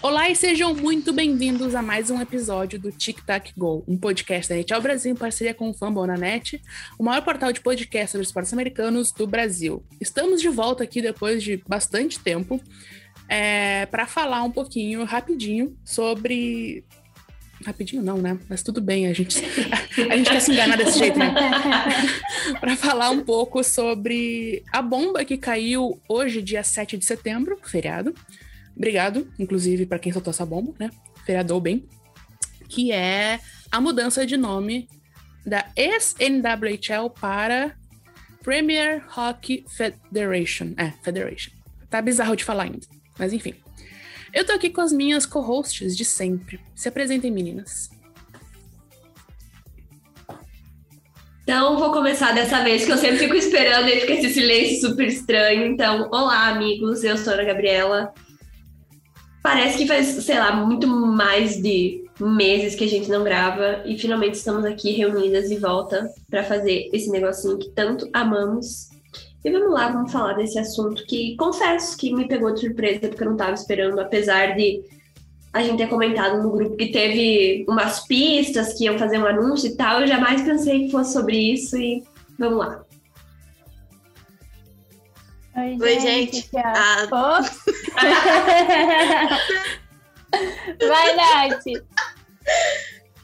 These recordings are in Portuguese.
Olá e sejam muito bem-vindos a mais um episódio do Tic Tac Go, um podcast da NHL Brasil em parceria com o Fambonanet, o maior portal de podcast sobre esportes americanos do Brasil. Estamos de volta aqui depois de bastante tempo é, para falar um pouquinho, rapidinho, sobre Rapidinho não, né? Mas tudo bem, a gente, a gente quer se enganar desse jeito, né? para falar um pouco sobre a bomba que caiu hoje, dia 7 de setembro, feriado, Obrigado, inclusive, para quem soltou essa bomba, né? Feriador bem. Que é a mudança de nome da ex-NWHL para Premier Hockey Federation. É, Federation. Tá bizarro de falar ainda. Mas enfim. Eu tô aqui com as minhas co-hosts de sempre. Se apresentem, meninas. Então, vou começar dessa vez, que eu sempre fico esperando e fica esse silêncio super estranho. Então, olá, amigos. Eu sou a Gabriela. Parece que faz, sei lá, muito mais de meses que a gente não grava e finalmente estamos aqui reunidas de volta para fazer esse negocinho que tanto amamos. E vamos lá, vamos falar desse assunto que confesso que me pegou de surpresa porque eu não estava esperando, apesar de a gente ter comentado no grupo que teve umas pistas que iam fazer um anúncio e tal, eu jamais pensei que fosse sobre isso e vamos lá. Oi, Oi gente. gente. Ah. Vai, Nath.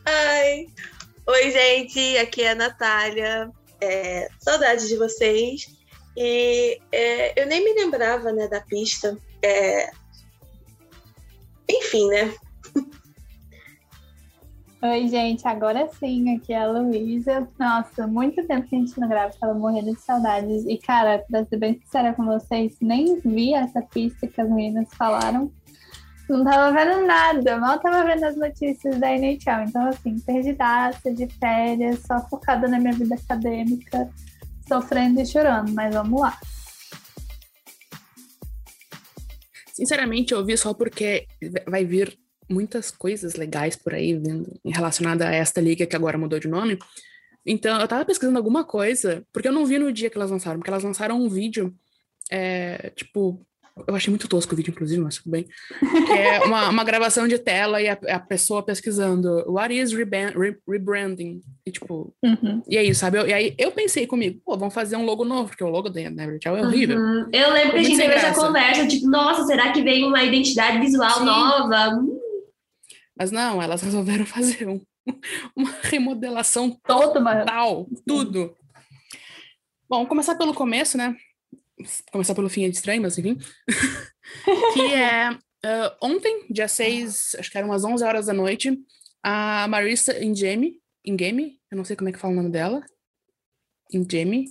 Ai. Oi, gente. Aqui é a Natália. É, saudades de vocês. E é, eu nem me lembrava né, da pista. É... Enfim, né? Oi, gente, agora sim, aqui é a Luísa. Nossa, muito tempo que a gente não grava, estava morrendo de saudades. E, cara, pra ser bem sincera com vocês, nem vi essa pista que as meninas falaram. Não tava vendo nada, mal tava vendo as notícias da NHL. Então, assim, perdidaça, de férias, só focada na minha vida acadêmica, sofrendo e chorando, mas vamos lá. Sinceramente, eu vi só porque vai vir muitas coisas legais por aí relacionada a esta liga que agora mudou de nome. Então, eu tava pesquisando alguma coisa, porque eu não vi no dia que elas lançaram, porque elas lançaram um vídeo, é, tipo, eu achei muito tosco o vídeo, inclusive, mas tudo bem. Que é uma, uma gravação de tela e a, a pessoa pesquisando What is rebranding? E tipo, uhum. e aí, sabe? Eu, e aí eu pensei comigo, pô, vamos fazer um logo novo, porque o logo da Evertell é horrível. Uhum. Eu lembro que a gente teve essa conversa, tipo, nossa, será que vem uma identidade visual Sim. nova? Hum. Mas não, elas resolveram fazer um, uma remodelação total, tudo. Bom, começar pelo começo, né? Começar pelo fim é estranho, mas enfim. que é uh, ontem, dia 6, acho que eram umas 11 horas da noite, a Marissa Ingemi, Ingemi, eu não sei como é que fala o nome dela, Ingemi,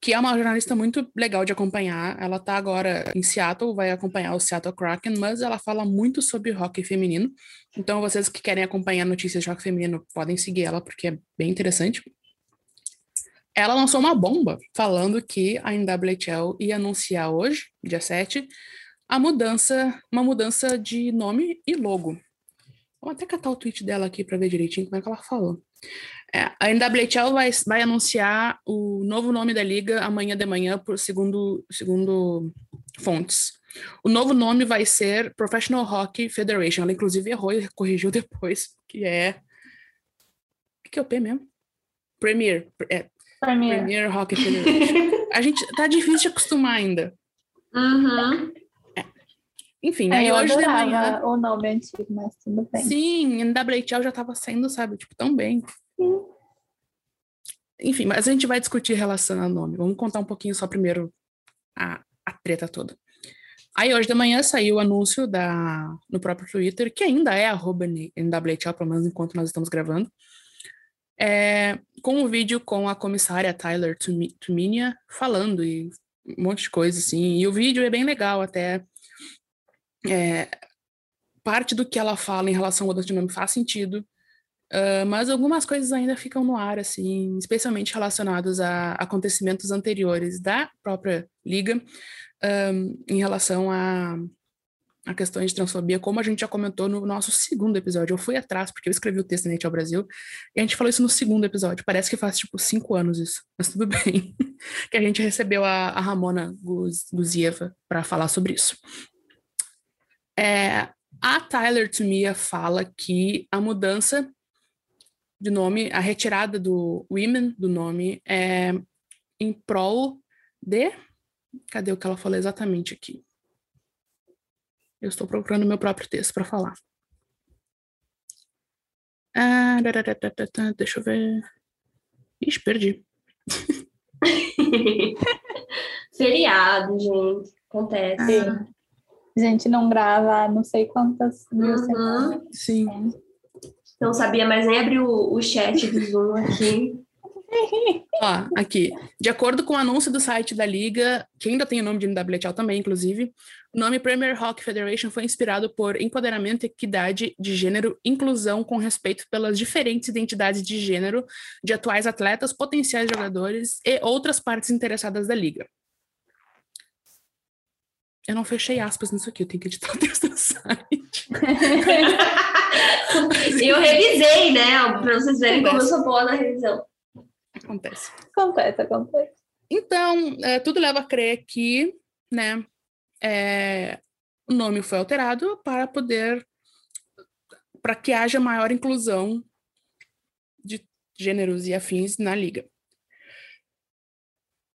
que é uma jornalista muito legal de acompanhar. Ela está agora em Seattle, vai acompanhar o Seattle Kraken, mas ela fala muito sobre hockey feminino. Então, vocês que querem acompanhar notícias de hockey feminino podem seguir ela, porque é bem interessante. Ela lançou uma bomba falando que a NWHL ia anunciar hoje, dia 7, a mudança, uma mudança de nome e logo. Vou até catar o tweet dela aqui para ver direitinho como é que ela falou. É, a NWHL vai, vai anunciar o novo nome da liga amanhã de manhã, por segundo, segundo fontes. O novo nome vai ser Professional Hockey Federation. Ela, inclusive, errou e corrigiu depois, que é. O que é o P mesmo? Premier. É, Premier. Premier Hockey Federation. a gente tá difícil de acostumar ainda. Uhum. É. Enfim, né? É, hoje de manhã. O nome antigo, mas tudo bem. Sim, NWHL já tava saindo, sabe? Tipo, tão bem. Enfim, mas a gente vai discutir relação ao nome. Vamos contar um pouquinho só primeiro a, a treta toda. Aí hoje de manhã saiu o anúncio da, no próprio Twitter, que ainda é arroba NWHL, pelo menos enquanto nós estamos gravando, é, com um vídeo com a comissária Tyler Tuminia falando e um monte de coisa assim. E o vídeo é bem legal até. É, parte do que ela fala em relação ao de nome faz sentido. Uh, mas algumas coisas ainda ficam no ar, assim, especialmente relacionados a acontecimentos anteriores da própria liga, um, em relação a, a questões de transfobia, como a gente já comentou no nosso segundo episódio. Eu fui atrás, porque eu escrevi o texto na ao Brasil, e a gente falou isso no segundo episódio. Parece que faz, tipo, cinco anos isso, mas tudo bem. que a gente recebeu a, a Ramona Guz, Guzieva para falar sobre isso. É, A Tyler Tumia fala que a mudança de nome, a retirada do women do nome é em prol de. Cadê o que ela falou exatamente aqui? Eu estou procurando meu próprio texto para falar. Ah, deixa eu ver. Ixi, perdi. Feriado, gente. Acontece. Ah. A gente não grava não sei quantas mil Uhum. semanas. Sim. Não sabia mais nem abrir o, o chat do Zoom aqui. Ó, aqui. De acordo com o anúncio do site da Liga, que ainda tem o nome de NWHL também, inclusive, o nome Premier Hockey Federation foi inspirado por empoderamento, equidade de gênero, inclusão com respeito pelas diferentes identidades de gênero de atuais atletas, potenciais jogadores e outras partes interessadas da Liga. Eu não fechei aspas nisso aqui, eu tenho que editar o texto do site. eu revisei, né? Pra vocês verem como eu sou boa na revisão. Acontece. Acontece, acontece. Então, é, tudo leva a crer que, né, é, o nome foi alterado para poder, para que haja maior inclusão de gêneros e afins na liga.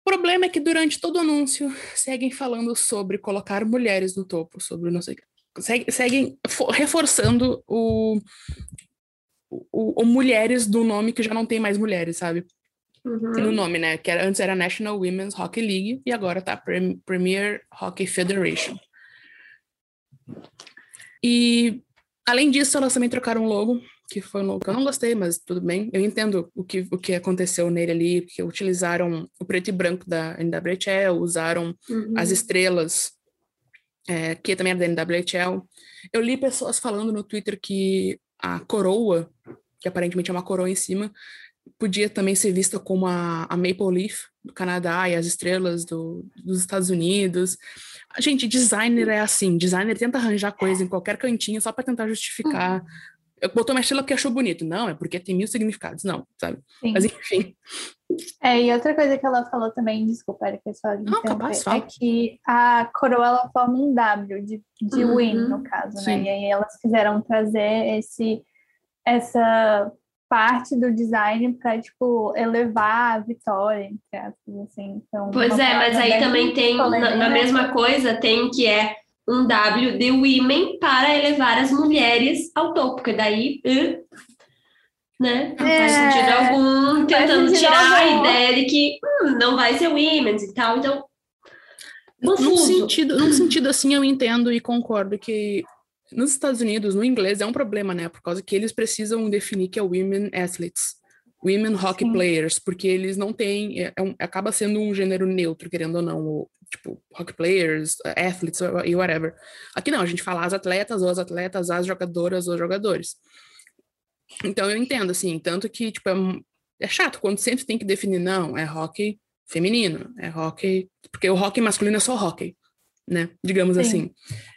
O problema é que durante todo o anúncio seguem falando sobre colocar mulheres no topo, sobre não sei o que. Segue- Seguem fo- reforçando o, o, o mulheres do nome que já não tem mais mulheres, sabe? Uhum. no nome, né? Que era, antes era National Women's Hockey League e agora tá Prem- Premier Hockey Federation. E além disso, elas também trocaram o logo, que foi um logo que eu não gostei, mas tudo bem. Eu entendo o que, o que aconteceu nele ali, porque utilizaram o preto e branco da NWHL, usaram Uhum. as estrelas, é, que também era da NWHL. Eu li pessoas falando no Twitter que a coroa, que aparentemente é uma coroa em cima, podia também ser vista como a, a Maple Leaf do Canadá e as estrelas do, dos Estados Unidos. Gente, designer é assim, designer tenta arranjar coisa em qualquer cantinho só para tentar justificar. Eu botou uma estrela porque achou bonito. Não, é porque tem mil significados. Não, sabe? Sim. Mas enfim. É, e outra coisa que ela falou também, desculpa, Erika, só de Não, capaz, fala. é que a coroa ela forma um W de, de Uhum. win, no caso, né? Sim. E aí elas quiseram trazer esse, essa parte do design para tipo, elevar a vitória, entre aspas, assim. Então, Pois é, mas aí também tem, na, na mesma coisa, tem que é um W de women para elevar as mulheres ao topo, porque daí, uh, né, não faz É, sentido algum, faz tentando sentido tirar a algum. ideia de que hum, não vai ser women's e tal, então, Num confuso. sentido, num sentido assim, eu entendo e concordo que nos Estados Unidos, no inglês, é um problema, né? Por causa que eles precisam definir que é Women Athletes, Women Hockey Sim. Players, porque eles não têm, é- é um- acaba sendo um gênero neutro, querendo ou não, o, tipo, Hockey Players, Athletes e whatever. Aqui não, a gente fala as atletas ou as atletas, as jogadoras ou jogadores. Então eu entendo, assim, tanto que, tipo, é, é chato quando sempre tem que definir, não, é hockey feminino, é hockey, porque o hockey masculino é só hockey, né? Digamos Sim. assim.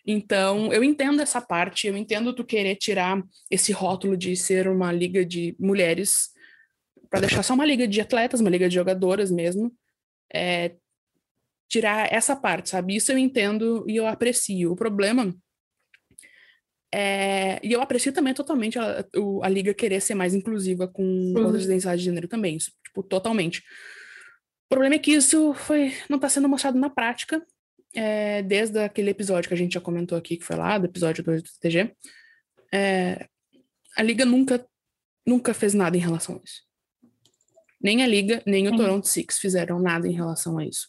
Então, eu entendo essa parte, eu entendo tu querer tirar esse rótulo de ser uma liga de mulheres para deixar só uma liga de atletas, uma liga de jogadoras mesmo. É, tirar essa parte, sabe? Isso eu entendo e eu aprecio. O problema é, e eu aprecio também totalmente a, a liga querer ser mais inclusiva com outras identidades de gênero também, isso, tipo, totalmente. O problema é que isso foi, não está sendo mostrado na prática, é, desde aquele episódio que a gente já comentou aqui, que foi lá, do episódio 2 do TG. É, a liga nunca, nunca fez nada em relação a isso. Nem a liga, nem o. Toronto Six fizeram nada em relação a isso.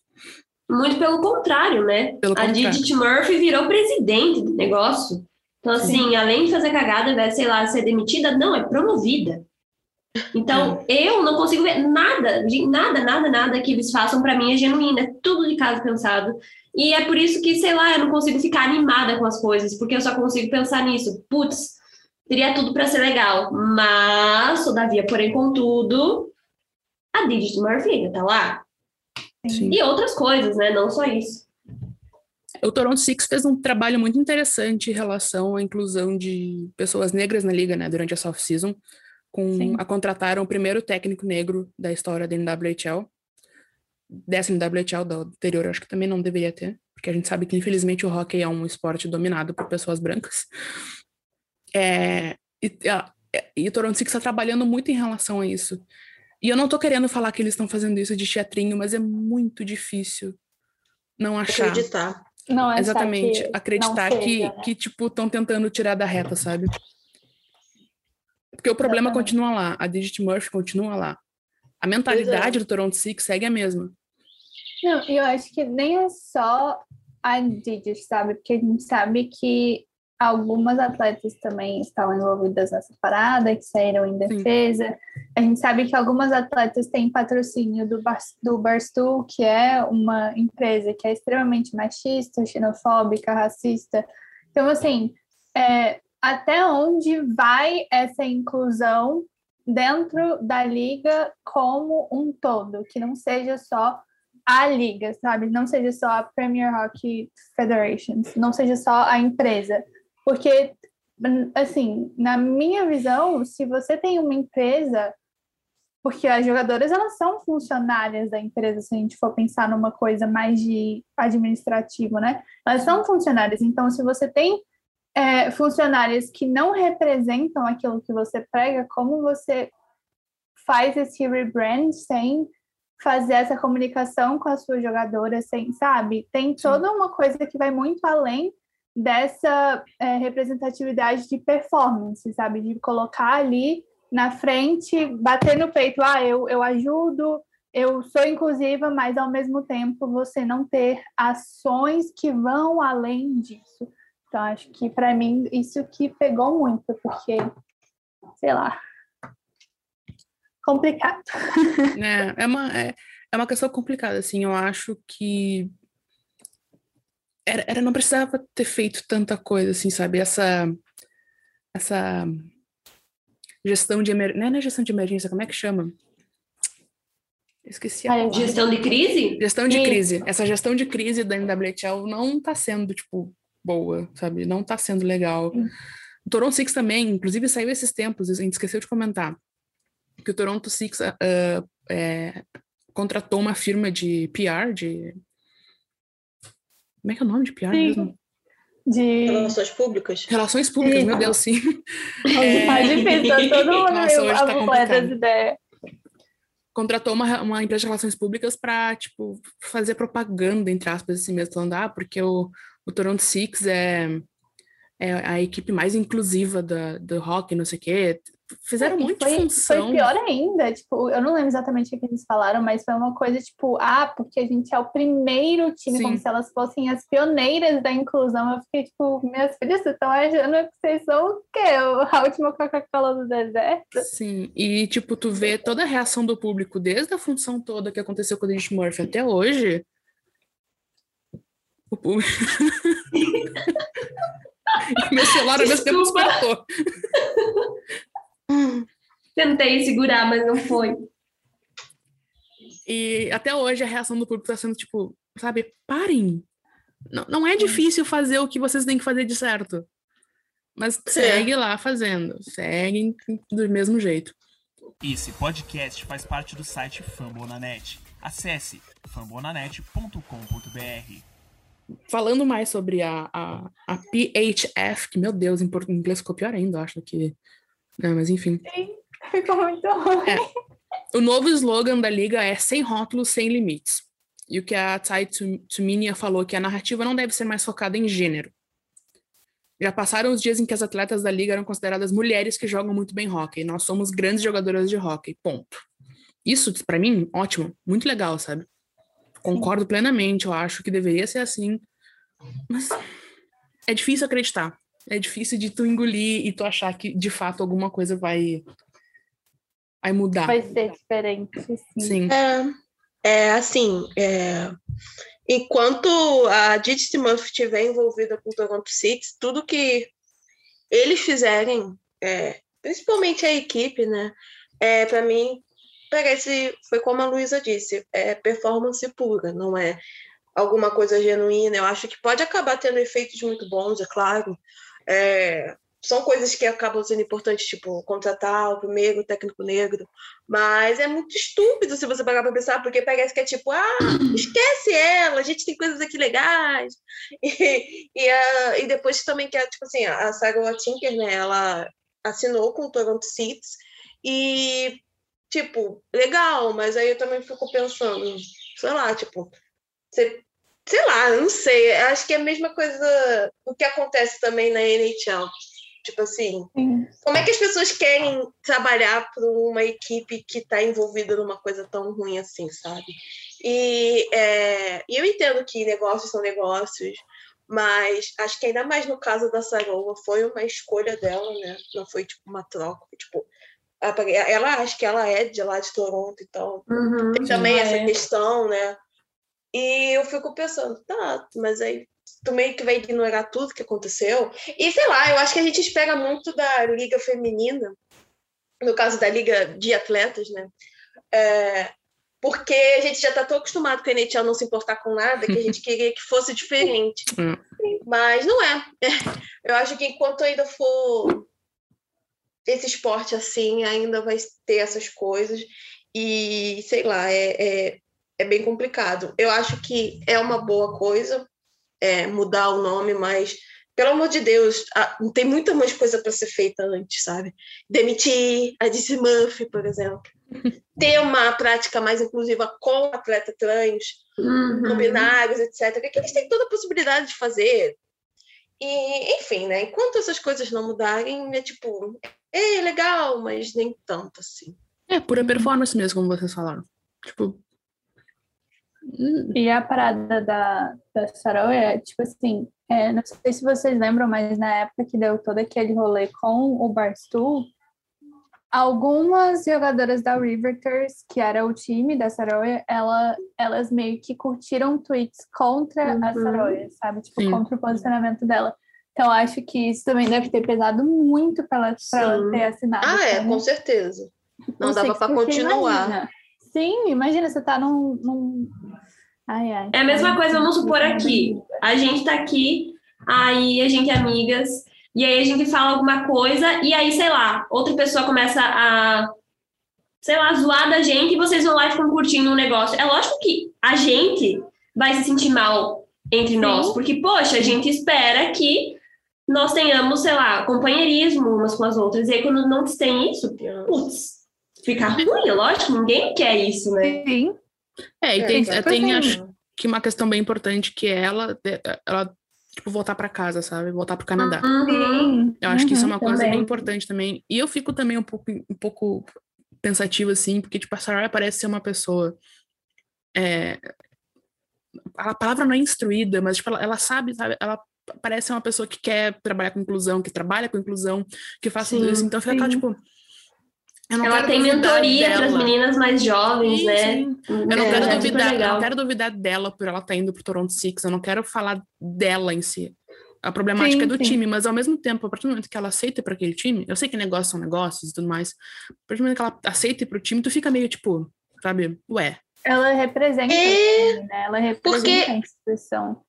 Muito pelo contrário, né? Pelo a contrário. Didit Murphy virou presidente do negócio. Então, assim, além de fazer cagada, ao invés de, sei lá, ser demitida, não, é promovida. Então, eu não consigo ver nada, nada, nada, nada que eles façam pra mim é genuíno, é tudo de caso pensado. E é por isso que, sei lá, eu não consigo ficar animada com as coisas, porque eu só consigo pensar nisso. Putz, teria tudo pra ser legal, mas, todavia, porém, contudo, a Didit Murphy ainda tá lá. Sim. E outras coisas, né? Não só isso. O Toronto Six fez um trabalho muito interessante em relação à inclusão de pessoas negras na liga, né, durante essa off-season, com Sim. a contrataram o primeiro técnico negro da história da NWHL, dessa NWHL, da anterior, acho que também não deveria ter, porque a gente sabe que infelizmente o hockey é um esporte dominado por pessoas brancas. É, e, e o Toronto Six está trabalhando muito em relação a isso. E eu não tô querendo falar que eles estão fazendo isso de teatrinho, mas é muito difícil não achar. Acreditar. Não é Exatamente. Acreditar seja, que, né? que, tipo, estão tentando tirar da reta, sabe? Porque o problema Exatamente. continua lá. A Digit Murphy continua lá. A mentalidade é. do Toronto Six segue a mesma. Não, eu acho que nem é só a Digit, sabe? Porque a gente sabe que algumas atletas também estão envolvidas nessa parada, que saíram em defesa. Sim. A gente sabe que algumas atletas têm patrocínio do, Bar do Barstool, que é uma empresa que é extremamente machista, xenofóbica, racista. Então, assim, é, até onde vai essa inclusão dentro da liga como um todo, que não seja só a liga, sabe? Não seja só a Premier Hockey Federation, não seja só a empresa, porque, assim, na minha visão, se você tem uma empresa, porque as jogadoras elas são funcionárias da empresa, se a gente for pensar numa coisa mais de administrativo, né? Elas são funcionárias. Então, se você tem é, funcionárias que não representam aquilo que você prega, como você faz esse rebrand sem fazer essa comunicação com as suas jogadoras, sem, sabe? Tem toda uma coisa que vai muito além dessa é, representatividade de performance, sabe? De colocar ali na frente, bater no peito, ah, eu, eu ajudo, eu sou inclusiva, mas ao mesmo tempo você não ter ações que vão além disso. Então, acho que para mim isso que pegou muito, porque, sei lá, complicado. É, é uma, é, é uma questão complicada, assim, eu acho que era, era, não precisava ter feito tanta coisa, assim, sabe? Essa, essa gestão de emergência, não é gestão de emergência, como é que chama? Esqueci a palavra. Gestão de crise? Gestão de crise. Essa gestão de crise da NWHL não tá sendo, tipo, boa, sabe? Não tá sendo legal. O Toronto Six também, inclusive saiu esses tempos, a gente esqueceu de comentar, que o Toronto Six uh, é, contratou uma firma de PR, de como é que é o nome de PR sim. mesmo? De... Relações públicas. Relações públicas, sim. meu Deus, sim. É... Tá difícil, todo mundo Nossa, hoje tá complicado. ideias. Contratou uma, uma empresa de relações públicas para, tipo, fazer propaganda, entre aspas, assim mesmo, falando, ah, porque o, o Toronto Six é, é a equipe mais inclusiva da, do rock, não sei o quê fizeram muito foi, função. Foi pior ainda, tipo, eu não lembro exatamente o que eles falaram, mas foi uma coisa tipo, ah, porque a gente é o primeiro time, Sim. como se elas fossem as pioneiras da inclusão. Eu fiquei tipo, minhas filhas, vocês estão achando que vocês são o quê? A última Coca-Cola do deserto? Sim, e tipo, tu vê toda a reação do público, desde a função toda que aconteceu com a gente Murphy até hoje. O público. Meu celular ao mesmo tempo despertou. Tentei segurar, mas não foi. E até hoje a reação do público está sendo tipo, sabe, parem. Não, não é difícil fazer o que vocês têm que fazer de certo. Mas segue lá fazendo. Seguem do mesmo jeito. Esse podcast faz parte do site Fambonanet. Acesse fambonanet.com.br. Falando mais sobre a, a, a PHF, que, meu Deus, em inglês ficou pior ainda, eu acho que não, mas enfim. Sim, ficou muito ruim. É. O novo slogan da liga é sem rótulos, sem limites. E o que a Tsai Tsuminia falou que a narrativa não deve ser mais focada em gênero. Já passaram os dias em que as atletas da liga eram consideradas mulheres que jogam muito bem hockey. Nós somos grandes jogadoras de hockey. Ponto. Isso, para mim, ótimo, muito legal, sabe? Concordo plenamente, eu acho que deveria ser assim. Mas é difícil acreditar é difícil de tu engolir e tu achar que de fato alguma coisa vai vai mudar. Vai ser diferente, sim. sim. É, é assim, é, enquanto a Didi Murphy estiver envolvida com o Toronto Six, tudo que eles fizerem, é, principalmente a equipe, né, é, para mim parece, foi como a Luísa disse, é performance pura, não é alguma coisa genuína. Eu acho que pode acabar tendo efeitos muito bons, é claro, é, são coisas que acabam sendo importantes, tipo, contratar o primeiro técnico negro, mas é muito estúpido se você parar para pensar, porque parece que é tipo, ah, esquece ela, a gente tem coisas aqui legais. E, e, e depois também que é, tipo assim, a Sarah Tinker, né, ela assinou com o Toronto Seats e, tipo, legal, mas aí eu também fico pensando, sei lá, tipo, você sei lá, não sei, acho que é a mesma coisa o que acontece também na NHL. Tipo assim, Sim. como é que as pessoas querem trabalhar para uma equipe que está envolvida numa coisa tão ruim assim, sabe? E é, eu entendo que negócios são negócios, mas acho que ainda mais no caso da Sarola foi uma escolha dela, né? Não foi tipo uma troca, tipo ela acho que ela é de lá de Toronto, então uhum, tem também essa é. questão, né? E eu fico pensando, tá, mas aí tu meio que vai ignorar tudo que aconteceu. E sei lá, eu acho que a gente espera muito da liga feminina, no caso da liga de atletas, né? É, porque a gente já está tão acostumado com a NHL não se importar com nada que a gente queria que fosse diferente. Hum. Mas não é. Eu acho que enquanto ainda for esse esporte assim, ainda vai ter essas coisas. E sei lá, é, é, é bem complicado. Eu acho que é uma boa coisa é, mudar o nome, mas pelo amor de Deus, tem muita mais coisa para ser feita antes, sabe? Demitir a DC Murphy, por exemplo. Ter uma prática mais inclusiva com atleta trans, uhum. não binários, etc. Que eles têm toda a possibilidade de fazer. E, enfim, né? Enquanto essas coisas não mudarem, é tipo, é legal, mas nem tanto assim. É pura performance mesmo, como vocês falaram. Tipo, e a parada da, da Sarah é, tipo assim, é, não sei se vocês lembram, mas na época que deu todo aquele rolê com o Barstool, algumas jogadoras da Riveters, que era o time da Saroya, ela, elas meio que curtiram tweets contra uhum. a Saroya, sabe? Tipo, Sim. contra o posicionamento dela. Então, acho que isso também deve ter pesado muito para ela, ela ter assinado. Ah, é, com certeza. Não, Não dava para continuar. Imagina. Sim, imagina, você tá num, num Ai, ai. É a mesma coisa, vamos supor aqui. A gente tá aqui, aí a gente é amigas, e aí a gente fala alguma coisa, e aí, sei lá, outra pessoa começa a, sei lá, zoar da gente, e vocês vão lá e ficam curtindo um negócio. É lógico que a gente vai se sentir mal entre Sim. nós, porque, poxa, a gente espera que nós tenhamos, sei lá, companheirismo umas com as outras, e aí quando não tem isso, putz, fica ruim, é lógico, ninguém quer isso, né? Sim. É, e é, tem, tem acho que uma questão bem importante que é ela, ela tipo, voltar para casa, sabe? Voltar para o Canadá. Uhum. Eu acho que isso é uma coisa também. bem importante também. E eu fico também um pouco, um pouco pensativa, assim, porque, tipo, a Sarah parece ser uma pessoa. É... A palavra não é instruída, mas, tipo, ela, ela sabe, sabe? Ela parece ser uma pessoa que quer trabalhar com inclusão, que trabalha com inclusão, que faz sim, tudo isso. Então, fica aquela, tipo ela tem mentoria para as meninas mais jovens, sim, né? Sim. Eu não, é, quero é duvidar, eu não quero duvidar dela por ela estar tá indo para o Toronto Six. Eu não quero falar dela em si. A problemática sim, é do time, mas ao mesmo tempo, a partir do momento que ela aceita para aquele time, eu sei que negócios são negócios e tudo mais. A partir do momento que ela aceita para o time, tu fica meio tipo, sabe, ué. Ela representa, é... time, né? Ela representa Porque... a instituição.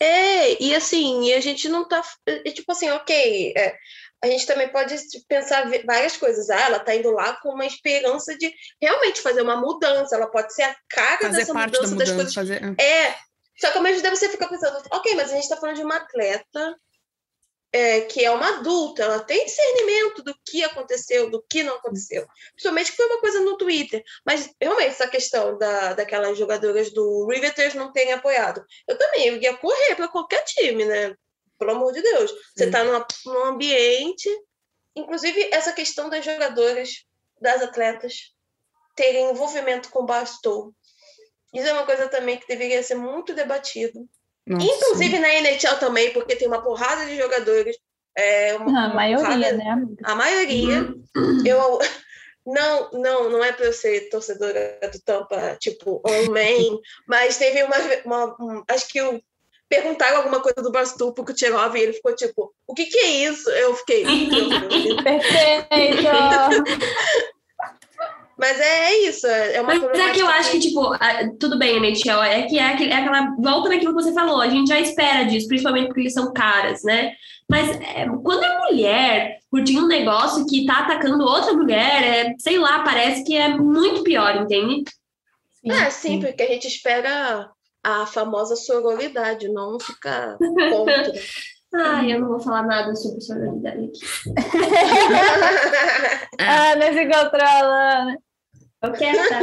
É, e assim, a gente não tá. É, tipo assim, ok, é, a gente também pode pensar várias coisas. Ah, ela está indo lá com uma esperança de realmente fazer uma mudança. Ela pode ser a cara fazer dessa mudança, mudança, das coisas. Fazer... É. Só que ao mesmo tempo você fica pensando, ok, mas a gente está falando de uma atleta é, que é uma adulta, ela tem discernimento do que aconteceu, do que não aconteceu. Principalmente que foi uma coisa no Twitter. Mas realmente essa questão da, daquelas jogadoras do Riveters não terem apoiado. Eu também eu ia correr para qualquer time, né? Pelo amor de Deus. Você está num ambiente. Inclusive, essa questão das jogadoras, das atletas, terem envolvimento com bastou. Isso é uma coisa também que deveria ser muito debatido. Nossa. Inclusive na NHL também, porque tem uma porrada de jogadores. É, uma, a maioria, porrada, né? A maioria. Uhum. Eu, não, não, não é para eu ser torcedora do Tampa, tipo, homem, mas teve uma, uma um, acho que o perguntaram alguma coisa do Bastul pro Kucherov e ele ficou tipo, o que que é isso? Eu fiquei... Perfeito! Mas é, é isso, é uma Mas é que eu acho que, tipo, tudo bem, NHL, é que é, é aquela. Volta naquilo que você falou, a gente já espera disso, principalmente porque eles são caras, né? Mas é, quando é mulher curtindo um negócio que tá atacando outra mulher, é, sei lá, parece que é muito pior, entende? Sim, é, sim, porque a gente espera a famosa sororidade, não ficar contra. Ai, eu não vou falar nada sobre sororidade aqui. Ana se controla. Né? Eu quero tá?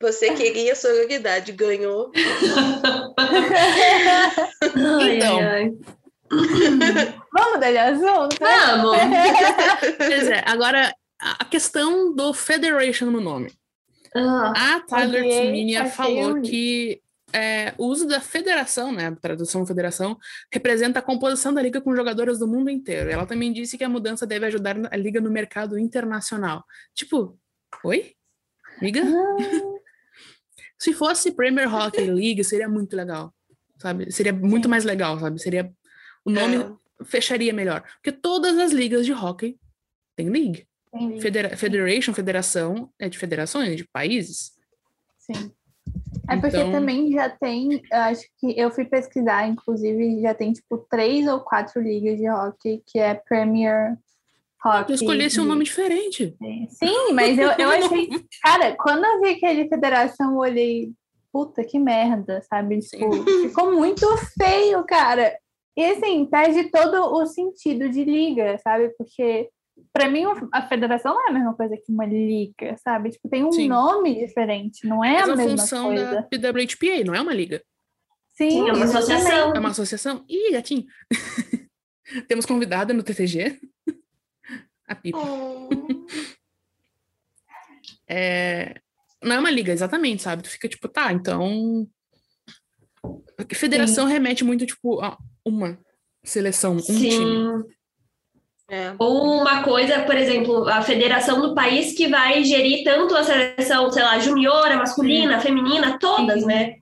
Você queria sororidade, ganhou. então. Ai, ai. Vamos dar de assunto? Vamos! pois é, agora a questão do Federation no nome. Uh, a Tyler Tsminia falou que é, o uso da federação, né, tradução federação, representa a composição da liga com jogadoras do mundo inteiro. Ela também disse que a mudança deve ajudar a liga no mercado internacional. Tipo, oi? Liga? Ah. Se fosse Premier Hockey League, seria muito legal, sabe? Seria muito mais legal, sabe? Seria o nome é. fecharia melhor, porque todas as ligas de hockey têm league. Federa Federation, federação, é de federações, de países. Sim. É porque então... também já tem, acho que eu fui pesquisar, inclusive, já tem tipo três ou quatro ligas de hockey, que é Premier Hockey. Eu escolhesse um nome diferente. Sim, mas eu, eu achei. Cara, quando eu vi aquele federação, eu olhei, puta que merda, sabe? Tipo, ficou muito feio, cara. E assim, perde todo o sentido de liga, sabe? Porque para mim a federação não é a mesma coisa que uma liga, sabe? Tipo, tem um Sim. nome diferente, não é Mas a, a mesma função coisa. da PWHPA, não é uma liga. Sim, é uma associação. É uma associação. Ih, gatinho. Temos convidada no TTG. a Pipa. Oh. é... Não é uma liga, exatamente, sabe? Tu fica tipo, tá, então. Federação Sim. remete muito, tipo, a uma seleção, um Sim. time. É. Ou uma coisa, por exemplo, a federação do país que vai gerir tanto a seleção, sei lá, juniora, masculina, Sim. feminina, todas, Sim. né?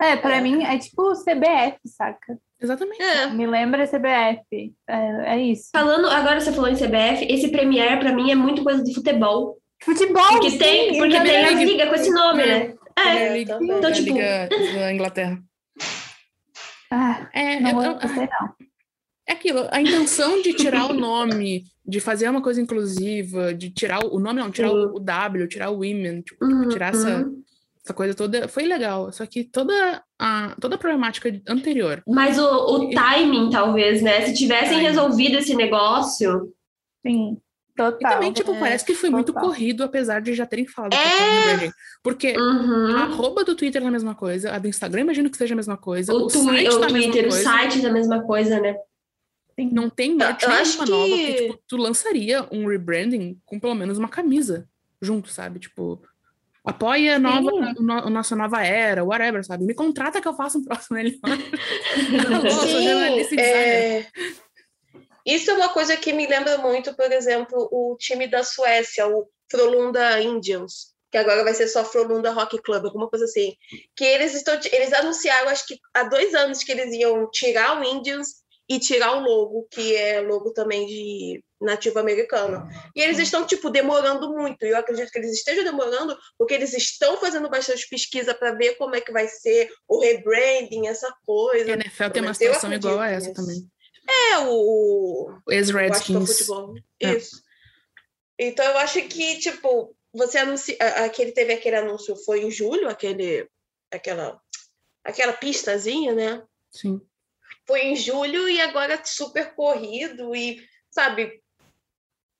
É, para é. mim é tipo o CBF, saca? Exatamente. É. Me lembra CBF. É, é, isso. Falando, agora você falou em CBF, esse Premier para mim é muito coisa de futebol. Futebol, porque sim, tem, porque tem a liga com esse nome, né? É, então, tipo, Liga da Inglaterra. Ah, é, não eu, eu, não. É aquilo, a intenção de tirar o nome, de fazer uma coisa inclusiva, de tirar o, nome, não, tirar o, o, W, tirar o women, tipo, uhum, tirar essa, uhum. essa coisa toda, foi legal. Só que toda a, toda a problemática anterior. Mas o, o timing, talvez, né? Se tivessem resolvido esse negócio. Sim. Total. E também, tipo, é, parece que foi total. muito corrido, apesar de já terem falado é. que Porque uhum. a arroba do Twitter é a mesma coisa, a do Instagram imagino que seja a mesma coisa. O, o, twi o tá Twitter, o site é a mesma coisa, né? Não tem nenhuma que... nova que, tipo, tu lançaria um rebranding com pelo menos uma camisa junto, sabe? Tipo, apoia nova, no, nossa nova era, whatever, sabe? Me contrata que eu faça um próximo melhor. Sim, é... Isso é uma coisa que me lembra muito, por exemplo, o time da Suécia, o Frolunda Indians, que agora vai ser só Frolunda Rock Club, alguma coisa assim. Que eles estão, eles anunciaram, acho que há dois anos, que eles iam tirar o Indians e tirar o logo, que é logo também de nativo americano. E eles estão, tipo, demorando muito. E eu acredito que eles estejam demorando porque eles estão fazendo bastante pesquisa para ver como é que vai ser o rebranding, essa coisa. A NFL tem uma situação igual a essa nisso. também. É, o. Ex-Redskins. É. Isso. Então eu acho que, tipo, você anuncia. Aquele teve aquele anúncio, foi em julho, aquele. Aquela. Aquela pistazinha, né? Sim. Foi em julho e agora super corrido e, sabe,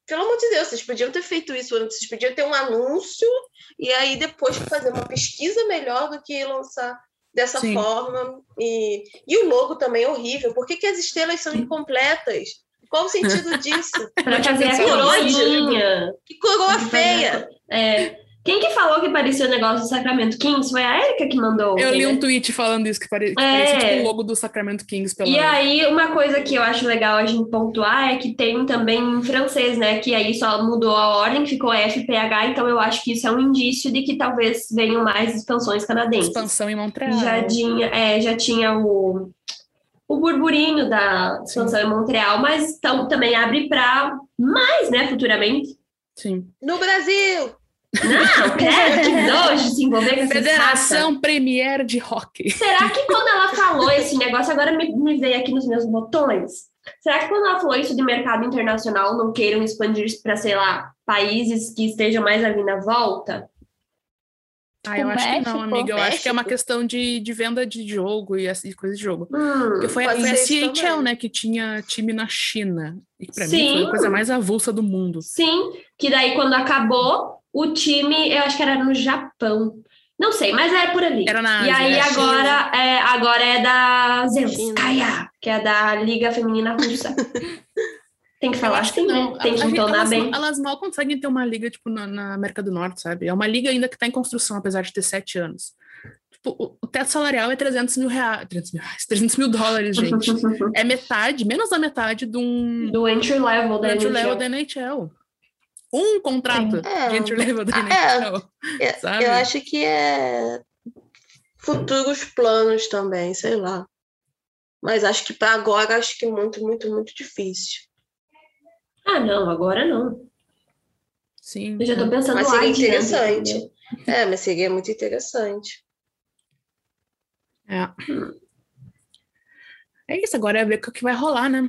pelo amor de Deus, vocês podiam ter feito isso antes, vocês podiam ter um anúncio e aí depois fazer uma pesquisa melhor do que lançar dessa Sim. forma. E, e o logo também é horrível. Por que, que as estrelas são incompletas? Qual o sentido disso? Para fazer a coroinha. Que coroa feia! É. Quem que falou que parecia o negócio do Sacramento Kings? Foi a Erika que mandou. Eu li um tweet falando isso, que, pare... que é. parecia tipo o logo do Sacramento Kings. Pela... E aí, uma coisa que eu acho legal a gente pontuar é que tem também em francês, né? Que aí só mudou a ordem, ficou FPH, então eu acho que isso é um indício de que talvez venham mais expansões canadenses. Expansão em Montreal. Já tinha, é, já tinha o, o burburinho da expansão Sim. em Montreal, mas então, também abre para mais, né, futuramente. Sim. No Brasil! Não, credo, que nojo se envolver com essa Federação Premier de Hockey. Será que quando ela falou esse negócio, agora me, me veio aqui nos meus botões, será que quando ela falou isso de mercado internacional, não queiram expandir para, sei lá, países que estejam mais ali na volta? Ah, eu O acho que não, amiga. Eu acho que é uma México? questão de, de venda de jogo e assim, coisa de jogo. Hum, Porque foi, foi a CHL, também. né, que tinha time na China. E que pra mim Sim. foi a coisa mais avulsa do mundo. sim, que daí quando acabou, o time, eu acho que era no Japão. Não sei, mas era por ali. Era na E Ásia, aí né? agora é, agora é da China. que é da Liga Feminina Russa. Tem que falar acho que assim, não. né? Tem que gente- entonar elas, bem. elas mal conseguem ter uma liga, tipo, na, na América do Norte, sabe? É uma liga ainda que tá em construção, apesar de ter sete anos. Tipo, o, o teto salarial é 300 mil reais. 300 mil, reais, 300 mil dólares, gente. é metade, menos da metade de um Do entry level da entry level NHL. da NHL. Um contrato É. de entry level da Ah, é. NHL. É, Sabe? Eu acho que é futuros planos também, sei lá. Mas acho que para agora, acho que muito, muito, muito difícil. Ah, não, agora não. Sim. Eu já tô pensando Mas seria adiante, interessante. É, mas seria muito interessante. É. É isso, agora é ver o que vai rolar, né?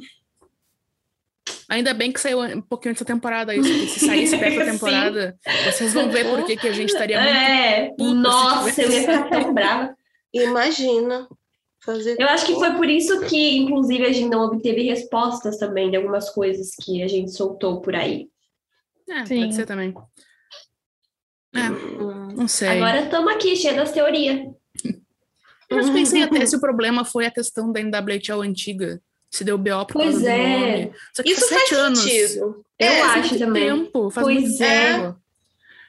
Ainda bem que saiu um pouquinho antes da temporada isso, porque se saísse perto da temporada, vocês vão ver por que que a gente estaria muito É, puta se nossa, eu ia ficar tão brava. Imagina fazer. Eu acho que foi por isso que, inclusive, a gente não obteve respostas também de algumas coisas que a gente soltou por aí. É, Sim. pode ser também. É, Hum, não sei. Agora estamos aqui, cheia das teorias. Eu já pensei até se o problema foi a questão da NWHL antiga. Se deu BO por Pois causa é. Isso faz faz anos. sentido. Eu É, acho também. tempo, faz Pois é. tempo.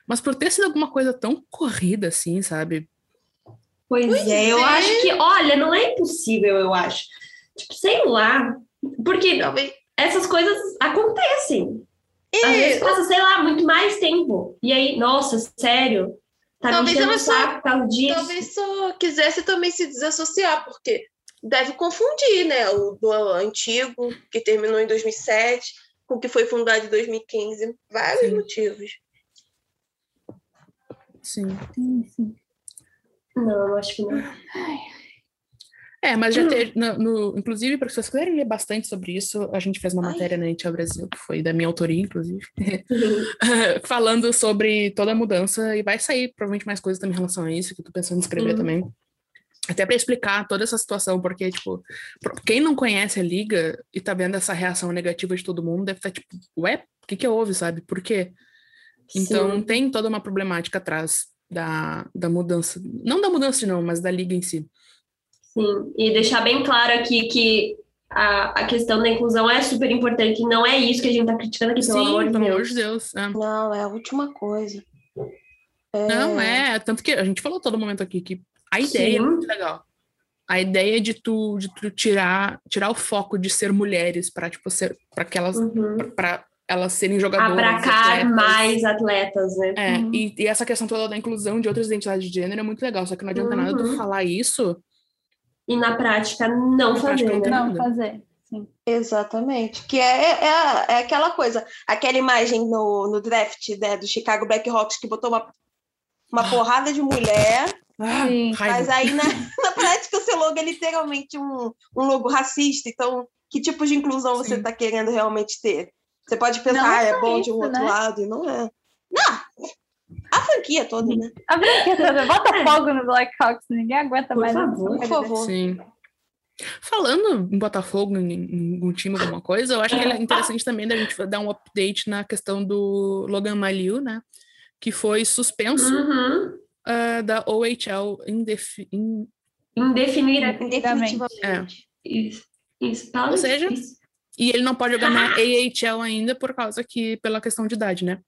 Mas por ter sido alguma coisa tão corrida assim, sabe? Pois, Pois é, eu é. acho que, olha, não é impossível, eu acho. Tipo, sei lá. Porque essas coisas acontecem. Às É, vezes passa, sei lá, muito mais tempo. E aí, nossa, sério? Tá Talvez o ela só- saco por causa disso. Talvez só quisesse também se desassociar, porque deve confundir, né? O do antigo, que terminou em 2007, com o que foi fundado em 2015. Vários Sim. motivos. Sim. Sim, sim. Não, eu acho que não. É, mas já teve, no, no- inclusive, para vocês quiserem ler bastante sobre isso, a gente fez uma Ai. matéria na NHL Brasil, que foi da minha autoria, inclusive, falando sobre toda a mudança, e vai sair provavelmente mais coisas também em relação a isso, que eu tô pensando em escrever Uhum. também. Até para explicar toda essa situação, porque, tipo, quem não conhece a liga e tá vendo essa reação negativa de todo mundo, deve estar tipo, ué, o que que houve, sabe? Por quê? Então, Sim. tem toda uma problemática atrás da, da mudança, não da mudança, não, mas da liga em si. Sim, e deixar bem claro aqui que a, a questão da inclusão é super importante, e não é isso que a gente tá criticando aqui, pelo Sim, amor de pelo Deus. amor de Deus. é. Não, é a última coisa. Não, é, tanto que a gente falou todo momento aqui que a ideia é Sim. muito legal. A ideia de tu, de tu tirar, tirar o foco de ser mulheres para tipo ser para que elas Uhum. para elas serem jogadoras. Abracar atletas. mais atletas, né? É, Uhum. e, e essa questão toda da inclusão de outras identidades de gênero é muito legal, só que não adianta nada tu Uhum. falar isso. E na prática, não Na fazer, prática, não né? Não nada. fazer. Sim. Exatamente. Que é, é, é aquela coisa, aquela imagem no, no draft né, do Chicago Blackhawks que botou uma, uma porrada de mulher, Ah, mas aí na, na prática o seu logo é literalmente um, um logo racista. Então, que tipo de inclusão você Sim. está querendo realmente ter? Você pode pensar, Não ah, é bom de um isso, outro né? lado, e não é. Não, a franquia toda, né? A brincadeira, bota fogo no Blackhawks, ninguém aguenta Por mais. favor, Por favor. Sim. Falando em Botafogo, em, em algum time, alguma coisa, eu acho que é interessante também da gente dar um update na questão do Logan Maliu, né? Que foi suspenso Uhum. Ah, da OHL indefi in- Indefinida. Definitivamente. Isso. Isso. Fala Ou seja, isso. e ele não pode jogar na AHL ainda por causa que pela questão de idade, né?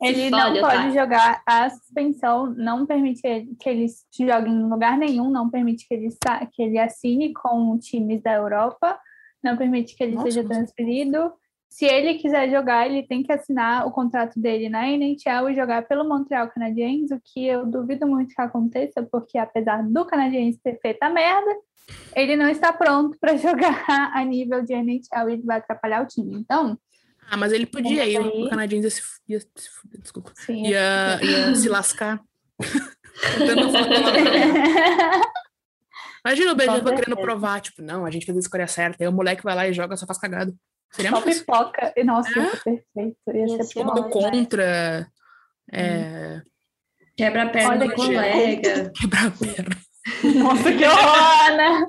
Ele não pode otário. jogar. A suspensão não permite que ele jogue em lugar nenhum, não permite que ele, que ele assine com times da Europa, não permite que ele Nossa, seja transferido. Se ele quiser jogar, ele tem que assinar o contrato dele na NHL e jogar pelo Montreal Canadiens, o que eu duvido muito que aconteça, porque apesar do Canadiens ter feito a merda, ele não está pronto para jogar a nível de NHL e ele vai atrapalhar o time. Então, Ah, mas ele podia ir, Aí- o canadiense ia se, ia se fuder, desculpa. Sim. Ia, ia se lascar. Tentando falar palavrão. Imagina o Com querendo provar, tipo, não, a gente fez a escolha certa. Aí o moleque vai lá e joga, só faz cagada. Seria Só pipoca. E, Nossa, ia ser perfeito. Ia, Ia ser bom. Contra. É, Quebra a perna Olha do colega. quebrar a perna. Nossa, que horror, né?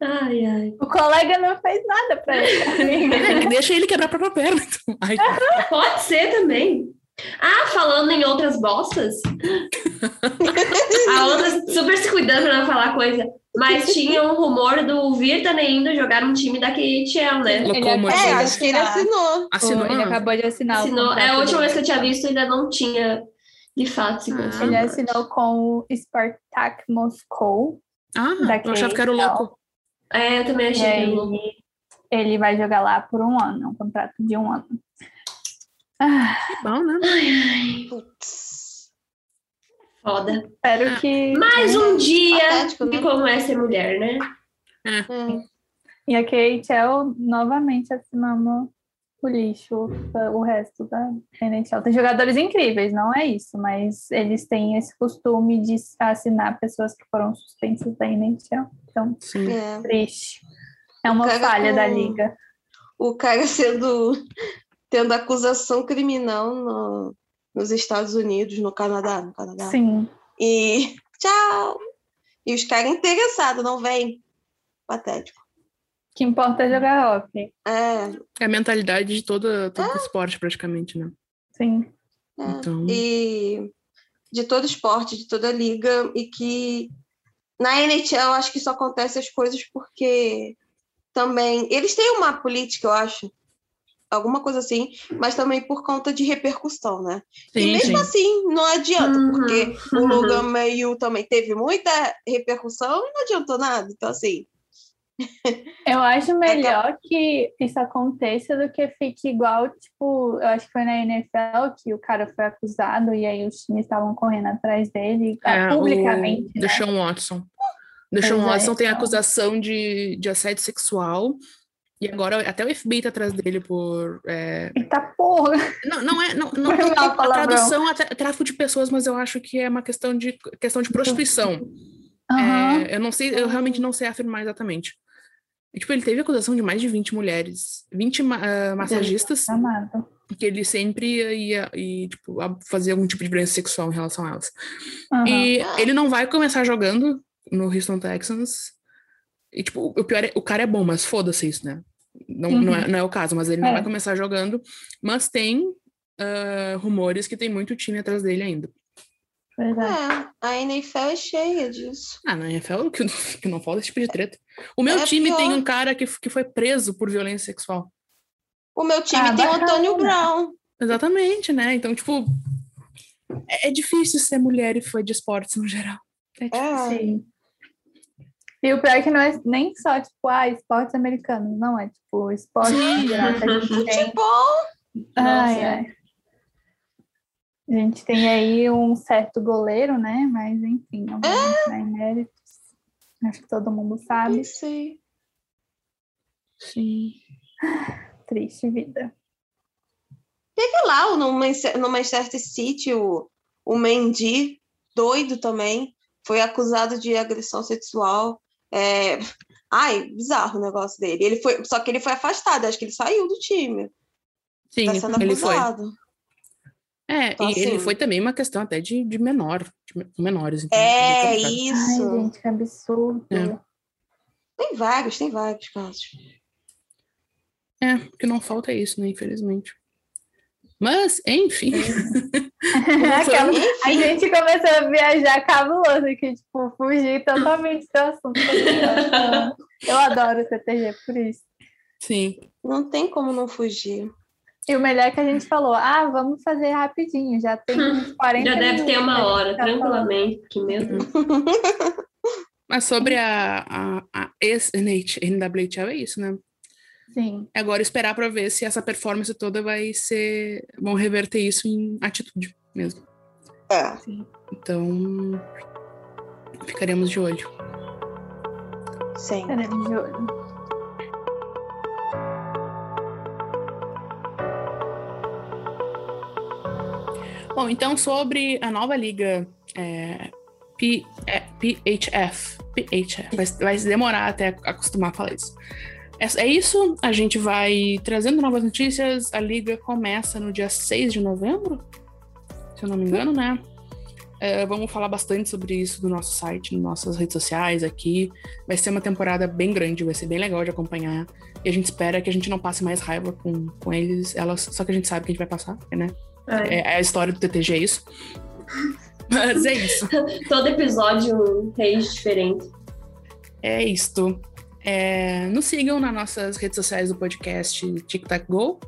Ai, ai. O colega não fez nada pra ele. É, deixa ele quebrar a própria perna. Então. Ai, Pode ser também. Ah, falando em outras bostas. a outra super se cuidando pra não falar coisa. Mas tinha um rumor do Virtanen indo jogar num time da KHL, né? Locomotive. É, de acho que ele assinou. Assinou. Ele acabou de assinar. Assinou- é a última vez que eu tinha visto, ainda não tinha de fato se Ah. Ele assinou com o Spartak Moscou. Ah, Daqui, eu achava que era o louco. É, eu também achei que aí, louco. ele vai jogar lá por um ano, um contrato de um ano. Ah, Que bom, né? Putz. Foda. espero que. Mais um dia Patético, de né? como é ser mulher, né? É. E a KHL novamente assinando o lixo, o resto da NHL. Tem jogadores incríveis, não é isso, mas eles têm esse costume de assinar pessoas que foram suspensas da NHL. Então, Sim. É. triste. É uma falha com- da liga. O cara sendo tendo acusação criminal no- nos Estados Unidos, no Canadá, no Canadá. Sim. E tchau. E os caras interessados, não vem. Patético. O que importa é jogar hockey. É, É a mentalidade de todo, todo esporte, praticamente, né? Sim. é. Então, E de todo esporte, de toda liga, e que na NHL eu acho que isso acontece as coisas porque também eles têm uma política, eu acho, alguma coisa assim, mas também por conta de repercussão, né? e sim, mesmo sim. assim, não adianta, Uhum, porque o uhum. Logan Mayu também teve muita repercussão e não adiantou nada. Então, assim, Eu acho melhor que isso aconteça do que fique igual, tipo, eu acho que foi na NFL que o cara foi acusado e aí os times estavam correndo atrás dele É, publicamente. o né? Watson. Deshaun é, Watson tem então. acusação de, de assédio sexual. E agora até o FBI tá atrás dele por. é, Eita porra! Não, não é. Não, não, mal, a tradução é tráfico de pessoas, mas eu acho que é uma questão de questão de prostituição. Aham. É, eu não sei, eu realmente não sei afirmar exatamente. E, tipo, ele teve acusação de mais de 20 mulheres, 20 ma- ah, massagistas, Amado. que ele sempre ia, ia e, tipo, fazer algum tipo de violência sexual em relação a elas. Aham. E ele não vai começar jogando no Houston Texans. E, tipo, o pior é, o cara é bom, mas foda-se isso, né? Não, não, é, não é o caso, mas ele não É. vai começar jogando. Mas tem ah, rumores que tem muito time atrás dele ainda. Verdade. é, a NFL é cheia disso. Ah, na NFL que, que não falta esse tipo de treta. O meu É time tem pior. um cara que, que foi preso por violência sexual. O meu time Ah, tem o. Antônio Brown. Exatamente, né? Então, tipo, é, é difícil ser mulher e foi de esportes no geral. É difícil. É. Sim. E o pior é que não é nem só, tipo, ah, esportes americanos. Não, é tipo, esporte em geral que a gente tem. Futebol. Ai, Nossa. ai. A gente tem aí um certo goleiro, né? Mas enfim, não vamos entrar em méritos. Acho que todo mundo sabe. Sei. Sim. Triste vida. Sei lá, no no Manchester City, o, o Mendy, doido também, foi acusado de agressão sexual. É... Ai, bizarro o negócio dele. Ele foi, só que ele foi afastado, acho que ele saiu do time. Sim, Tá sendo ele foi. É, Então, e ele assim- foi também uma questão até de, de menor, de me- menores. então, É complicado. Ai, isso. gente, que absurdo. É. Tem vários, tem vários casos. É, o que não falta é isso, né? Infelizmente. Mas, enfim. Aquela- a gente começou a viajar cabuloso aqui, tipo, fugir totalmente do assunto. Eu adoro o CTG por isso. Sim. não tem como não fugir. E o melhor é que a gente falou, ah, vamos fazer rapidinho, já tem uns 40 Já deve ter uma que hora, tá falando. tranquilamente, porque mesmo. Mas sobre a, a, a ex-NWHL é isso, né? Sim. Agora esperar para ver se essa performance toda vai ser. vão reverter isso em atitude mesmo. É. Sim. Então. ficaremos de olho. Sim. Ficaremos de olho. Bom, então sobre a nova liga é, P, é, PHF, PHF vai, vai demorar até acostumar a falar isso. É, é isso, a gente vai trazendo novas notícias. A liga começa no dia 6 de novembro, se eu não me engano, né? É, vamos falar bastante sobre isso no nosso site, nas nossas redes sociais aqui. Vai ser uma temporada bem grande, vai ser bem legal de acompanhar. E a gente espera que a gente não passe mais raiva com, com eles. Elas, só que a gente sabe que a gente vai passar, né? É, é a história do TTG, é isso. Mas é isso. Todo episódio um rage diferente. É isto. É, nos sigam nas nossas redes sociais do podcast Tic Tac Go,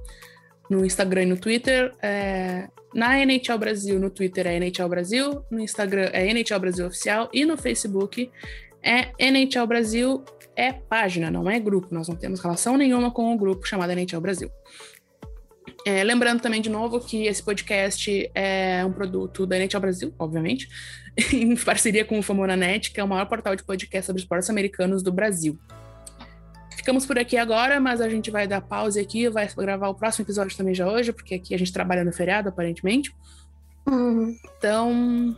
no Instagram e no Twitter. É, na NHL Brasil, no Twitter é NHL Brasil, no Instagram é NHL Brasil Oficial e no Facebook é NHL Brasil é página, não é grupo. Nós não temos relação nenhuma com o grupo chamado NHL Brasil. É, lembrando também de novo que esse podcast é um produto da NHL Brasil, obviamente, em parceria com o Famonanet, que é o maior portal de podcast sobre esportes americanos do Brasil. Ficamos por aqui agora, mas a gente vai dar pausa aqui, vai gravar o próximo episódio também já hoje, porque aqui a gente trabalha no feriado, aparentemente. Uhum. Então.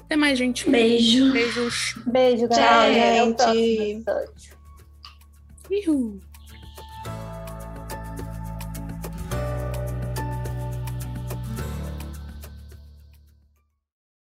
Até mais, gente. Beijo. Beijos. Beijo, galera. Tchau, gente. Uhul.